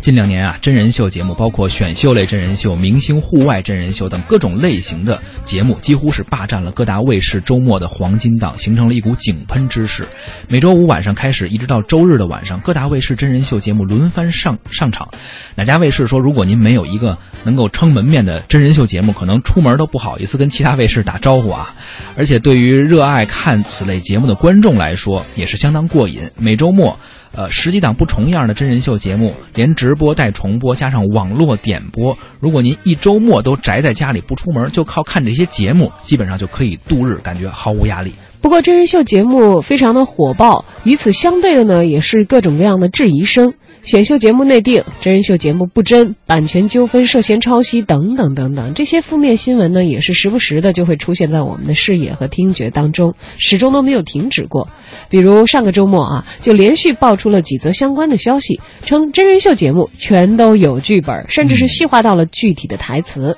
近两年啊，真人秀节目包括选秀类真人秀、明星户外真人秀等各种类型的节目，几乎是霸占了各大卫视周末的黄金档，形成了一股井喷之势。每周五晚上开始，一直到周日的晚上，各大卫视真人秀节目轮番上上场。哪家卫视说，如果您没有一个能够撑门面的真人秀节目，可能出门都不好意思跟其他卫视打招呼啊。而且对于热爱看此类节目的观众来说，也是相当过瘾。每周末。呃，十几档不重样的真人秀节目，连直播带重播，加上网络点播，如果您一周末都宅在家里不出门，就靠看这些节目，基本上就可以度日，感觉毫无压力。不过，真人秀节目非常的火爆，与此相对的呢，也是各种各样的质疑声。选秀节目内定，真人秀节目不真，版权纠纷涉嫌抄袭等等等等，这些负面新闻呢，也是时不时的就会出现在我们的视野和听觉当中，始终都没有停止过。比如上个周末啊，就连续爆出了几则相关的消息，称真人秀节目全都有剧本，甚至是细化到了具体的台词。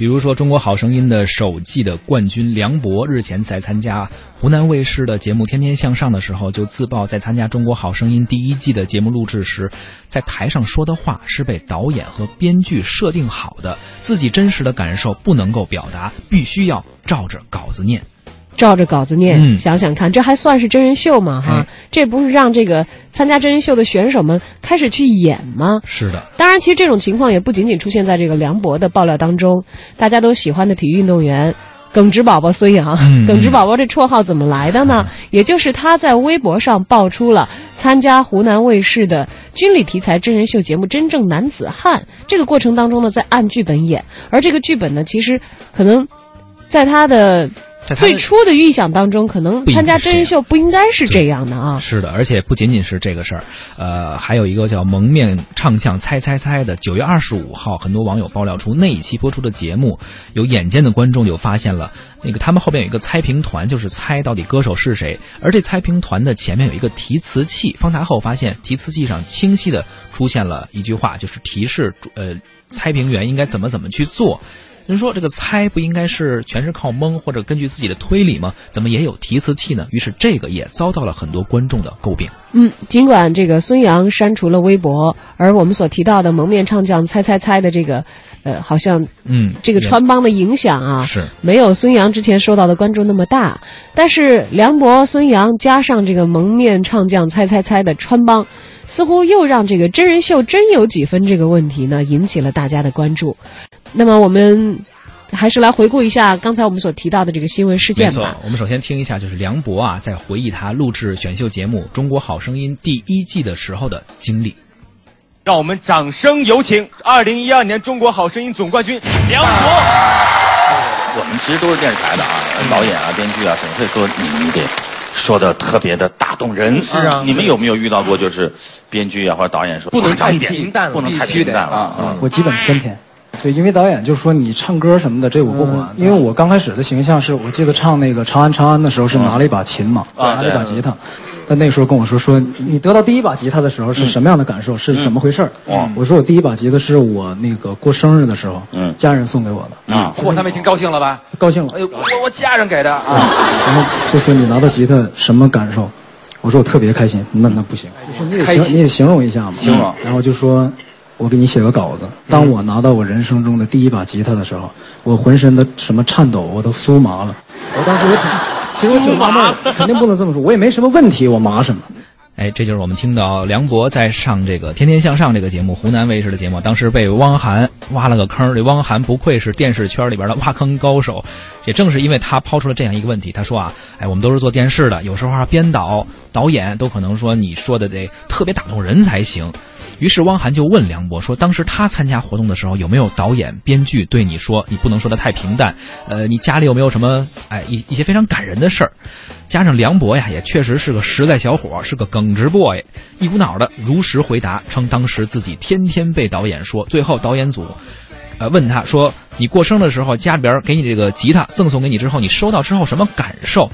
比如说，《中国好声音》的首季的冠军梁博日前在参加湖南卫视的节目《天天向上》的时候，就自曝在参加《中国好声音》第一季的节目录制时，在台上说的话是被导演和编剧设定好的，自己真实的感受不能够表达，必须要照着稿子念。照着稿子念，想想看，这还算是真人秀吗？哈，这不是让这个参加真人秀的选手们开始去演吗？是的。当然，其实这种情况也不仅仅出现在这个梁博的爆料当中。大家都喜欢的体育运动员耿直宝宝孙杨，耿直宝宝这绰号怎么来的呢？也就是他在微博上爆出了参加湖南卫视的军旅题材真人秀节目《真正男子汉》这个过程当中呢，在按剧本演，而这个剧本呢，其实可能在他的。最初的预想当中，可能参加真人秀不应该是这样的啊。是的，而且不仅仅是这个事儿，呃，还有一个叫蒙面唱将猜猜猜的。九月二十五号，很多网友爆料出那一期播出的节目，有眼尖的观众就发现了，那个他们后边有一个猜评团，就是猜到底歌手是谁。而这猜评团的前面有一个提词器，放大后发现提词器上清晰的出现了一句话，就是提示呃猜评员应该怎么怎么去做。人说这个猜不应该是全是靠蒙或者根据自己的推理吗？怎么也有提词器呢？于是这个也遭到了很多观众的诟病。嗯，尽管这个孙杨删除了微博，而我们所提到的蒙面唱将猜猜猜的这个，呃，好像嗯，这个穿帮的影响啊，是没有孙杨之前受到的关注那么大。但是梁博、孙杨加上这个蒙面唱将猜猜猜的穿帮。似乎又让这个真人秀真有几分这个问题呢，引起了大家的关注。那么我们还是来回顾一下刚才我们所提到的这个新闻事件吧。我们首先听一下，就是梁博啊，在回忆他录制选秀节目《中国好声音》第一季的时候的经历。让我们掌声有请二零一二年《中国好声音》总冠军梁博。我们其实都是电视台的啊，导演啊、编剧啊，总会说你你得。说的特别的打动人，是啊。你们有没有遇到过，就是编剧啊或者导演说不能太平淡，不能太平淡了啊？我基本天天，对，因为导演就说你唱歌什么的这我不管，因为我刚开始的形象是我记得唱那个《长安长安》的时候是拿了一把琴嘛，拿了一把吉他。但那时候跟我说说，你得到第一把吉他的时候是什么样的感受？是怎么回事？我说我第一把吉他是我那个过生日的时候，家人送给我的。啊，嚯，他们听高兴了吧？高兴了。哎呦，我我家人给的啊。然后就说你拿到吉他什么感受？我说我特别开心。那那不行，你得形你得形容一下嘛。形容。然后就说，我给你写个稿子。当我拿到我人生中的第一把吉他的时候，我浑身的什么颤抖，我都酥麻了。我当时也挺。其实挺麻闷，肯定不能这么说。我也没什么问题，我麻什么？哎，这就是我们听到梁博在上这个《天天向上》这个节目，湖南卫视的节目，当时被汪涵挖了个坑。这汪涵不愧是电视圈里边的挖坑高手，也正是因为他抛出了这样一个问题。他说啊，哎，我们都是做电视的，有时候啊，编导、导演都可能说你说的得特别打动人才行。于是汪涵就问梁博说：“当时他参加活动的时候，有没有导演、编剧对你说，你不能说的太平淡？呃，你家里有没有什么哎一一些非常感人的事儿？加上梁博呀，也确实是个实在小伙，是个耿直 boy，一股脑的如实回答，称当时自己天天被导演说。最后导演组，呃，问他说：你过生的时候，家里边给你这个吉他赠送给你之后，你收到之后什么感受？”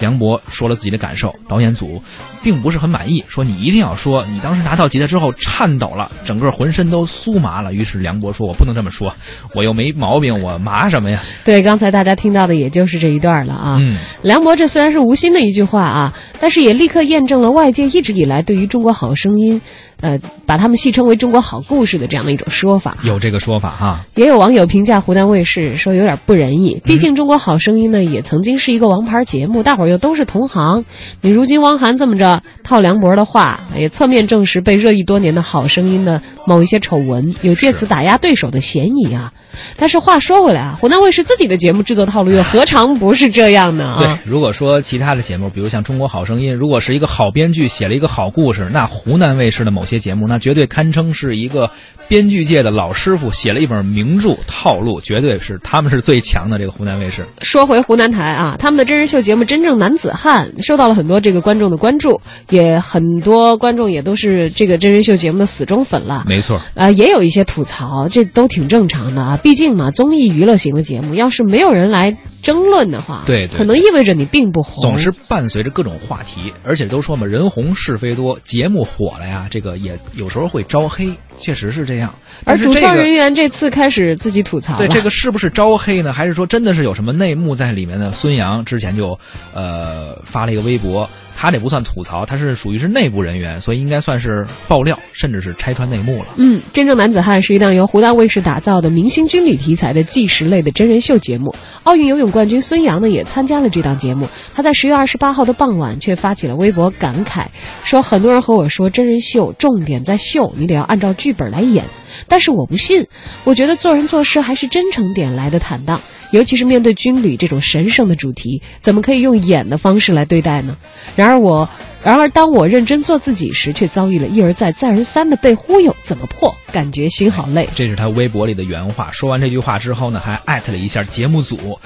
梁博说了自己的感受，导演组并不是很满意，说你一定要说你当时拿到吉他之后颤抖了，整个浑身都酥麻了。于是梁博说：“我不能这么说，我又没毛病，我麻什么呀？”对，刚才大家听到的也就是这一段了啊。嗯，梁博这虽然是无心的一句话啊，但是也立刻验证了外界一直以来对于中国好声音。呃，把他们戏称为“中国好故事”的这样的一种说法。有这个说法哈。也有网友评价湖南卫视说有点不仁义，毕竟《中国好声音》呢也曾经是一个王牌节目，大伙儿又都是同行。你如今汪涵这么着套梁博的话，也侧面证实被热议多年的好声音的某一些丑闻有借此打压对手的嫌疑啊。但是话说回来啊，湖南卫视自己的节目制作套路又何尝不是这样呢？对，如果说其他的节目，比如像《中国好声音》，如果是一个好编剧写了一个好故事，那湖南卫视的某些节目，那绝对堪称是一个编剧界的老师傅写了一本名著，套路绝对是他们是最强的。这个湖南卫视。说回湖南台啊，他们的真人秀节目《真正男子汉》受到了很多这个观众的关注，也很多观众也都是这个真人秀节目的死忠粉了。没错，啊，也有一些吐槽，这都挺正常的啊。毕竟嘛，综艺娱乐型的节目，要是没有人来争论的话，对，对可能意味着你并不红。总是伴随着各种话题，而且都说嘛，人红是非多，节目火了呀，这个也有时候会招黑，确实是这样。而主创人员这次开始自己吐槽，对这个是不是招黑呢？还是说真的是有什么内幕在里面呢？孙杨之前就呃发了一个微博。他这不算吐槽，他是属于是内部人员，所以应该算是爆料，甚至是拆穿内幕了。嗯，真正男子汉是一档由湖南卫视打造的明星军旅题材的纪实类的真人秀节目。奥运游泳冠军孙杨呢也参加了这档节目。他在十月二十八号的傍晚却发起了微博感慨，说很多人和我说真人秀重点在秀，你得要按照剧本来演，但是我不信，我觉得做人做事还是真诚点来的坦荡。尤其是面对军旅这种神圣的主题，怎么可以用演的方式来对待呢？然而我，然而当我认真做自己时，却遭遇了一而再、再而三的被忽悠，怎么破？感觉心好累。这是他微博里的原话。说完这句话之后呢，还艾特了一下节目组。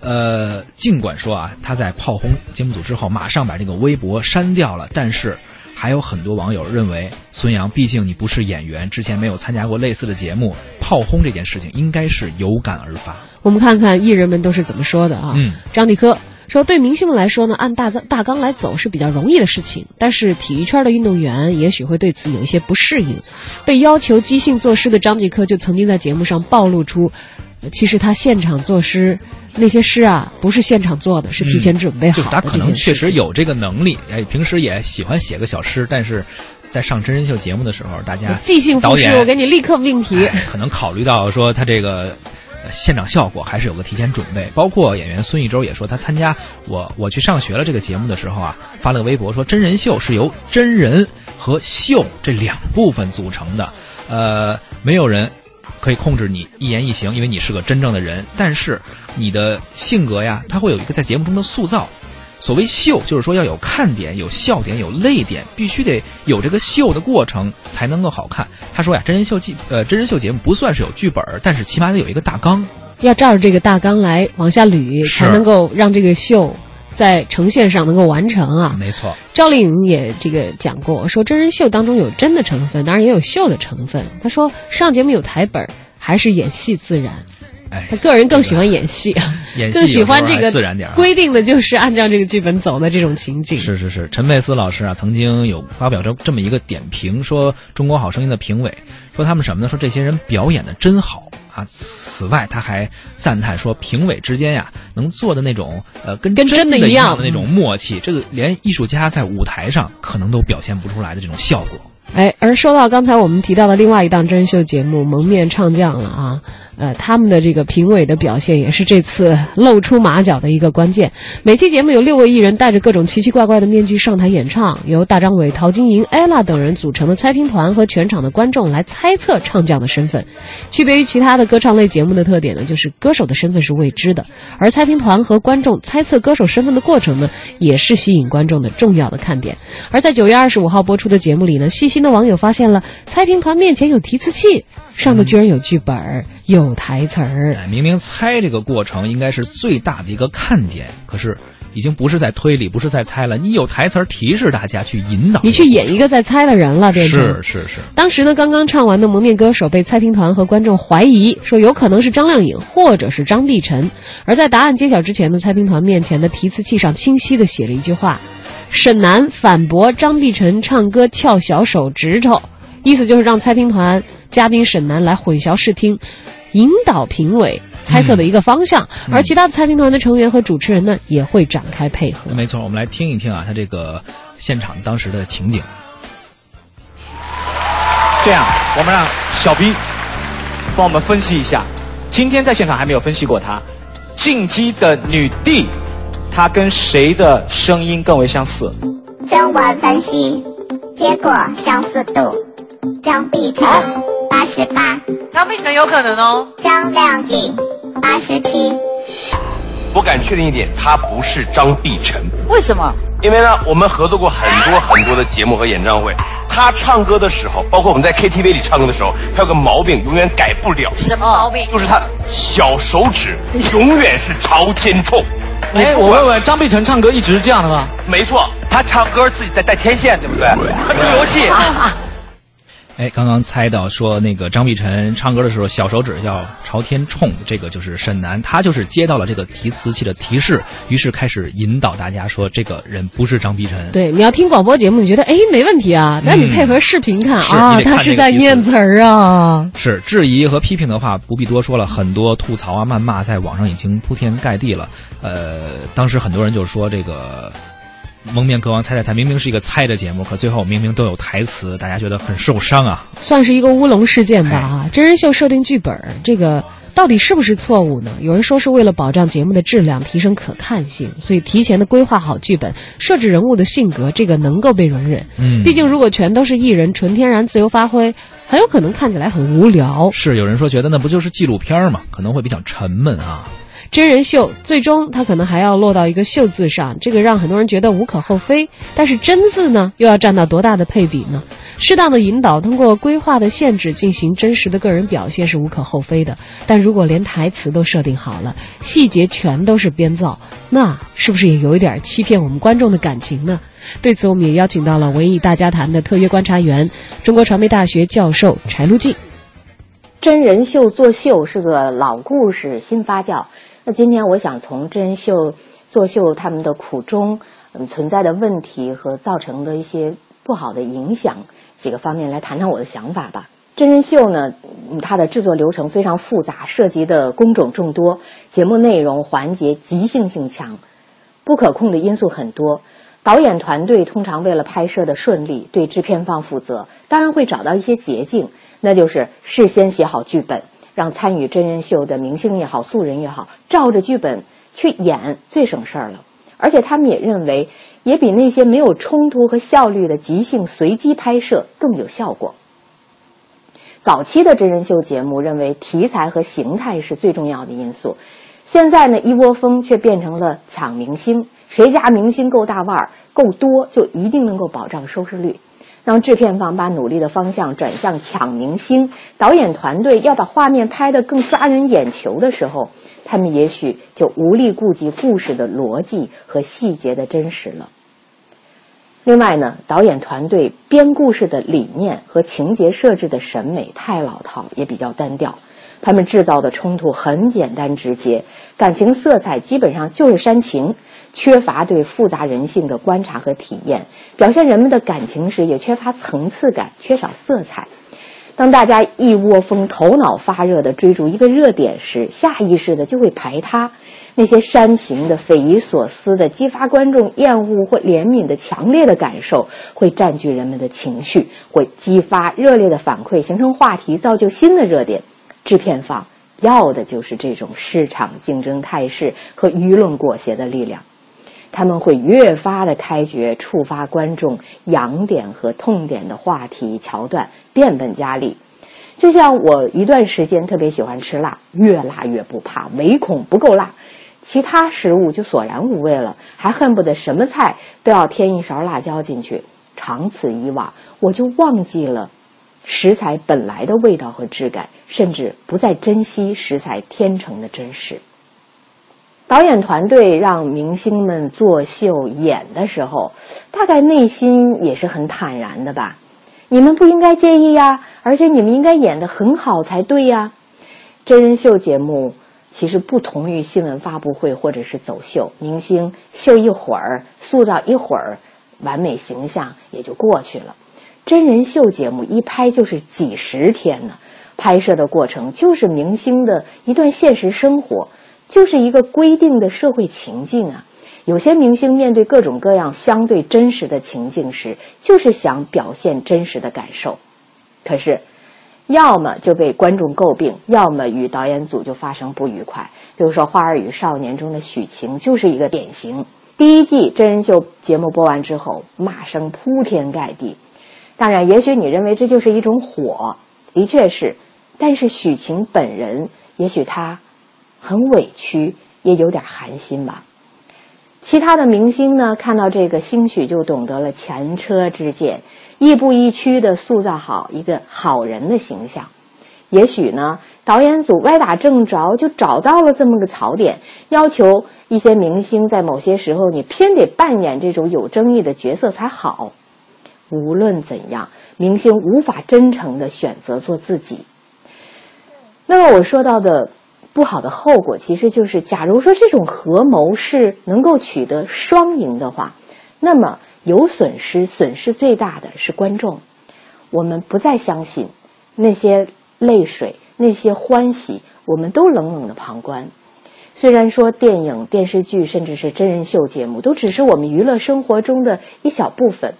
呃，尽管说啊，他在炮轰节目组之后，马上把这个微博删掉了，但是。还有很多网友认为，孙杨毕竟你不是演员，之前没有参加过类似的节目，炮轰这件事情应该是有感而发。我们看看艺人们都是怎么说的啊？嗯，张继科说，对明星们来说呢，按大大纲来走是比较容易的事情，但是体育圈的运动员也许会对此有一些不适应。被要求即兴作诗的张继科就曾经在节目上暴露出，其实他现场作诗。那些诗啊，不是现场做的，是提前准备好的。就他可能确实有这个能力，哎，平时也喜欢写个小诗，但是在上真人秀节目的时候，大家即兴导演我给你立刻命题，可能考虑到说他这个现场效果还是有个提前准备。包括演员孙艺洲也说，他参加我我去上学了这个节目的时候啊，发了个微博说，真人秀是由真人和秀这两部分组成的，呃，没有人。可以控制你一言一行，因为你是个真正的人。但是你的性格呀，它会有一个在节目中的塑造。所谓秀，就是说要有看点、有笑点、有泪点，必须得有这个秀的过程才能够好看。他说呀，真人秀剧呃真人秀节目不算是有剧本，但是起码得有一个大纲，要照着这个大纲来往下捋，才能够让这个秀。在呈现上能够完成啊，没错。赵丽颖也这个讲过，说真人秀当中有真的成分，当然也有秀的成分。她说上节目有台本，还是演戏自然。哎，他个人更喜欢演戏，更喜欢这个自然点。规定的就是按照这个剧本走的这种情景。是是是，陈佩斯老师啊，曾经有发表这这么一个点评，说《中国好声音》的评委说他们什么呢？说这些人表演的真好。啊！此外，他还赞叹说，评委之间呀，能做的那种呃，跟跟真的一样的那种默契，这个连艺术家在舞台上可能都表现不出来的这种效果。哎，而说到刚才我们提到的另外一档真人秀节目《蒙面唱将》了啊。呃，他们的这个评委的表现也是这次露出马脚的一个关键。每期节目有六位艺人戴着各种奇奇怪怪的面具上台演唱，由大张伟、陶晶莹、ella 等人组成的猜评团和全场的观众来猜测唱将的身份。区别于其他的歌唱类节目的特点呢，就是歌手的身份是未知的，而猜评团和观众猜测歌手身份的过程呢，也是吸引观众的重要的看点。而在九月二十五号播出的节目里呢，细心的网友发现了猜评团面前有提词器。上头居然有剧本有台词儿。明明猜这个过程应该是最大的一个看点，可是已经不是在推理，不是在猜了。你有台词儿提示大家去引导，你去演一个在猜的人了，变成是是是。当时呢，刚刚唱完的蒙面歌手被猜评团和观众怀疑说有可能是张靓颖或者是张碧晨，而在答案揭晓之前呢，猜评团面前的提词器上清晰的写着一句话：沈南反驳张碧晨唱歌翘小手指头。意思就是让猜评团嘉宾沈南来混淆视听，引导评委猜测的一个方向，而其他的猜评团的成员和主持人呢也会展开配合。没错，我们来听一听啊，他这个现场当时的情景。这样，我们让小 B 帮我们分析一下，今天在现场还没有分析过他，进击的女帝，她跟谁的声音更为相似？经过分析，结果相似度，张碧晨八十八，张碧晨有可能哦，张靓颖八十七。我敢确定一点，他不是张碧晨。为什么？因为呢，我们合作过很多很多的节目和演唱会。他唱歌的时候，包括我们在 KTV 里唱歌的时候，他有个毛病，永远改不了。什么毛病？就是他小手指 永远是朝天冲。哎，我问问，张碧晨唱歌一直是这样的吗？没错，他唱歌自己在带天线，对不对？她做游戏。哎，刚刚猜到说那个张碧晨唱歌的时候小手指要朝天冲，这个就是沈南，他就是接到了这个提词器的提示，于是开始引导大家说这个人不是张碧晨。对，你要听广播节目，你觉得哎没问题啊，那你配合视频看啊，他是在念词儿啊。是质疑和批评的话不必多说了，很多吐槽啊、谩骂在网上已经铺天盖地了。呃，当时很多人就说这个。蒙面歌王猜猜猜，明明是一个猜的节目，可最后明明都有台词，大家觉得很受伤啊！算是一个乌龙事件吧啊！真人秀设定剧本，这个到底是不是错误呢？有人说是为了保障节目的质量，提升可看性，所以提前的规划好剧本，设置人物的性格，这个能够被容忍。嗯，毕竟如果全都是艺人，纯天然自由发挥，很有可能看起来很无聊。是有人说觉得那不就是纪录片吗？可能会比较沉闷啊。真人秀最终它可能还要落到一个“秀”字上，这个让很多人觉得无可厚非。但是“真”字呢，又要占到多大的配比呢？适当的引导，通过规划的限制进行真实的个人表现是无可厚非的。但如果连台词都设定好了，细节全都是编造，那是不是也有一点欺骗我们观众的感情呢？对此，我们也邀请到了文艺大家谈的特约观察员、中国传媒大学教授柴路静。真人秀作秀是个老故事，新发酵。那今天我想从真人秀作秀他们的苦衷、嗯存在的问题和造成的一些不好的影响几个方面来谈谈我的想法吧。真人秀呢，它的制作流程非常复杂，涉及的工种众多，节目内容环节即兴性强，不可控的因素很多。导演团队通常为了拍摄的顺利，对制片方负责，当然会找到一些捷径，那就是事先写好剧本。让参与真人秀的明星也好，素人也好，照着剧本去演最省事儿了。而且他们也认为，也比那些没有冲突和效率的即兴随机拍摄更有效果。早期的真人秀节目认为题材和形态是最重要的因素，现在呢一窝蜂却变成了抢明星，谁家明星够大腕儿、够多，就一定能够保障收视率。当制片方把努力的方向转向抢明星，导演团队要把画面拍得更抓人眼球的时候，他们也许就无力顾及故事的逻辑和细节的真实了。另外呢，导演团队编故事的理念和情节设置的审美太老套，也比较单调。他们制造的冲突很简单直接，感情色彩基本上就是煽情。缺乏对复杂人性的观察和体验，表现人们的感情时也缺乏层次感，缺少色彩。当大家一窝蜂、头脑发热的追逐一个热点时，下意识的就会排他。那些煽情的、匪夷所思的、激发观众厌恶或怜悯的强烈的感受，会占据人们的情绪，会激发热烈的反馈，形成话题，造就新的热点。制片方要的就是这种市场竞争态势和舆论裹挟的力量。他们会越发的开掘触发观众痒点和痛点的话题桥段，变本加厉。就像我一段时间特别喜欢吃辣，越辣越不怕，唯恐不够辣，其他食物就索然无味了，还恨不得什么菜都要添一勺辣椒进去。长此以往，我就忘记了食材本来的味道和质感，甚至不再珍惜食材天成的真实。导演团队让明星们作秀演的时候，大概内心也是很坦然的吧？你们不应该介意呀，而且你们应该演得很好才对呀。真人秀节目其实不同于新闻发布会或者是走秀，明星秀一会儿，塑造一会儿完美形象也就过去了。真人秀节目一拍就是几十天呢，拍摄的过程就是明星的一段现实生活。就是一个规定的社会情境啊，有些明星面对各种各样相对真实的情境时，就是想表现真实的感受。可是，要么就被观众诟病，要么与导演组就发生不愉快。比如说《花儿与少年》中的许晴就是一个典型。第一季真人秀节目播完之后，骂声铺天盖地。当然，也许你认为这就是一种火，的确是。但是许晴本人，也许她很委屈，也有点寒心吧。其他的明星呢，看到这个，兴许就懂得了前车之鉴，亦步亦趋的塑造好一个好人的形象。也许呢，导演组歪打正着，就找到了这么个槽点，要求一些明星在某些时候，你偏得扮演这种有争议的角色才好。无论怎样，明星无法真诚的选择做自己。那么我说到的。不好的后果其实就是，假如说这种合谋是能够取得双赢的话，那么有损失，损失最大的是观众。我们不再相信那些泪水，那些欢喜，我们都冷冷的旁观。虽然说电影、电视剧，甚至是真人秀节目，都只是我们娱乐生活中的一小部分。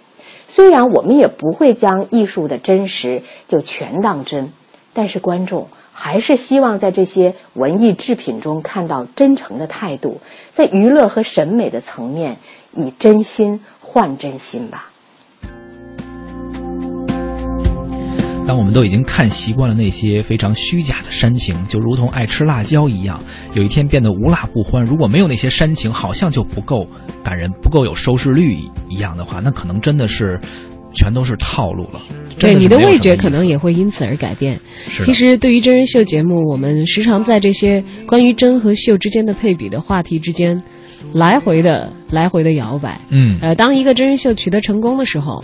虽然我们也不会将艺术的真实就全当真，但是观众。还是希望在这些文艺制品中看到真诚的态度，在娱乐和审美的层面，以真心换真心吧。当我们都已经看习惯了那些非常虚假的煽情，就如同爱吃辣椒一样，有一天变得无辣不欢。如果没有那些煽情，好像就不够感人，不够有收视率一样的话，那可能真的是。全都是套路了，对你的味觉可能也会因此而改变。其实，对于真人秀节目，我们时常在这些关于真和秀之间的配比的话题之间，来回的来回的摇摆。嗯，呃，当一个真人秀取得成功的时候，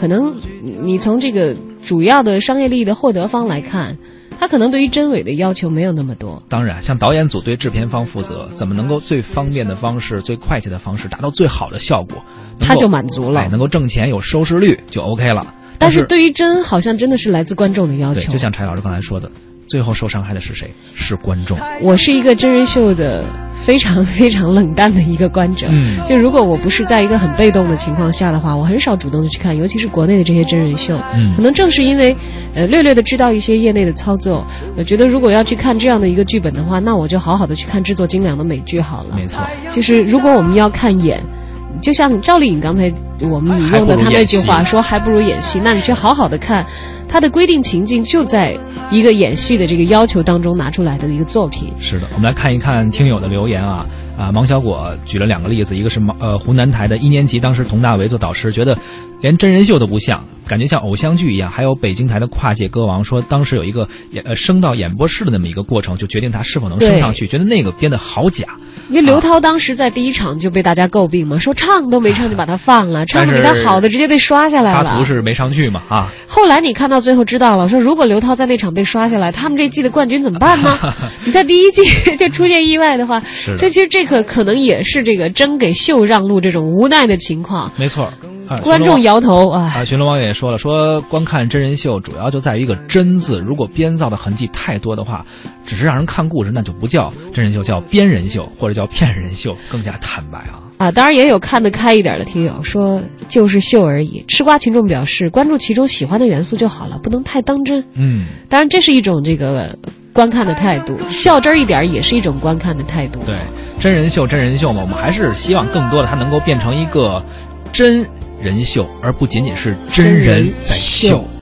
可能你从这个主要的商业利益的获得方来看，他可能对于真伪的要求没有那么多。当然，像导演组对制片方负责，怎么能够最方便的方式、最快捷的方式达到最好的效果？他就满足了，能够挣钱有收视率就 OK 了。但是对于真，好像真的是来自观众的要求。就像柴老师刚才说的，最后受伤害的是谁？是观众。我是一个真人秀的非常非常冷淡的一个观者。嗯，就如果我不是在一个很被动的情况下的话，我很少主动的去看，尤其是国内的这些真人秀。嗯，可能正是因为，呃，略略的知道一些业内的操作，我觉得如果要去看这样的一个剧本的话，那我就好好的去看制作精良的美剧好了。没错，就是如果我们要看演。就像赵丽颖刚才我们引用的她那句话说，还不如演戏。那你去好好的看，她的规定情境就在一个演戏的这个要求当中拿出来的一个作品。是的，我们来看一看听友的留言啊啊！王小果举了两个例子，一个是芒呃湖南台的一年级，当时佟大为做导师，觉得连真人秀都不像，感觉像偶像剧一样。还有北京台的跨界歌王说，当时有一个演呃升到演播室的那么一个过程，就决定他是否能升上去，觉得那个编的好假。因为刘涛当时在第一场就被大家诟病嘛，说唱都没唱就把他放了，唱的比他好的直接被刷下来了。他不是没上去嘛啊。后来你看到最后知道了，说如果刘涛在那场被刷下来，他们这季的冠军怎么办呢？你在第一季就出现意外的话，所以其实这个可能也是这个争给秀让路这种无奈的情况。没错。观众摇头啊！啊，寻龙王爷也说了，说观看真人秀主要就在于一个“真”字，如果编造的痕迹太多的话，只是让人看故事，那就不叫真人秀，叫编人秀或者叫骗人秀，更加坦白啊！啊，当然也有看得开一点的听友说，就是秀而已。吃瓜群众表示，关注其中喜欢的元素就好了，不能太当真。嗯，当然这是一种这个观看的态度，较真一点也是一种观看的态度。对，真人秀，真人秀嘛，我们还是希望更多的它能够变成一个真。人秀，而不仅仅是真人在秀。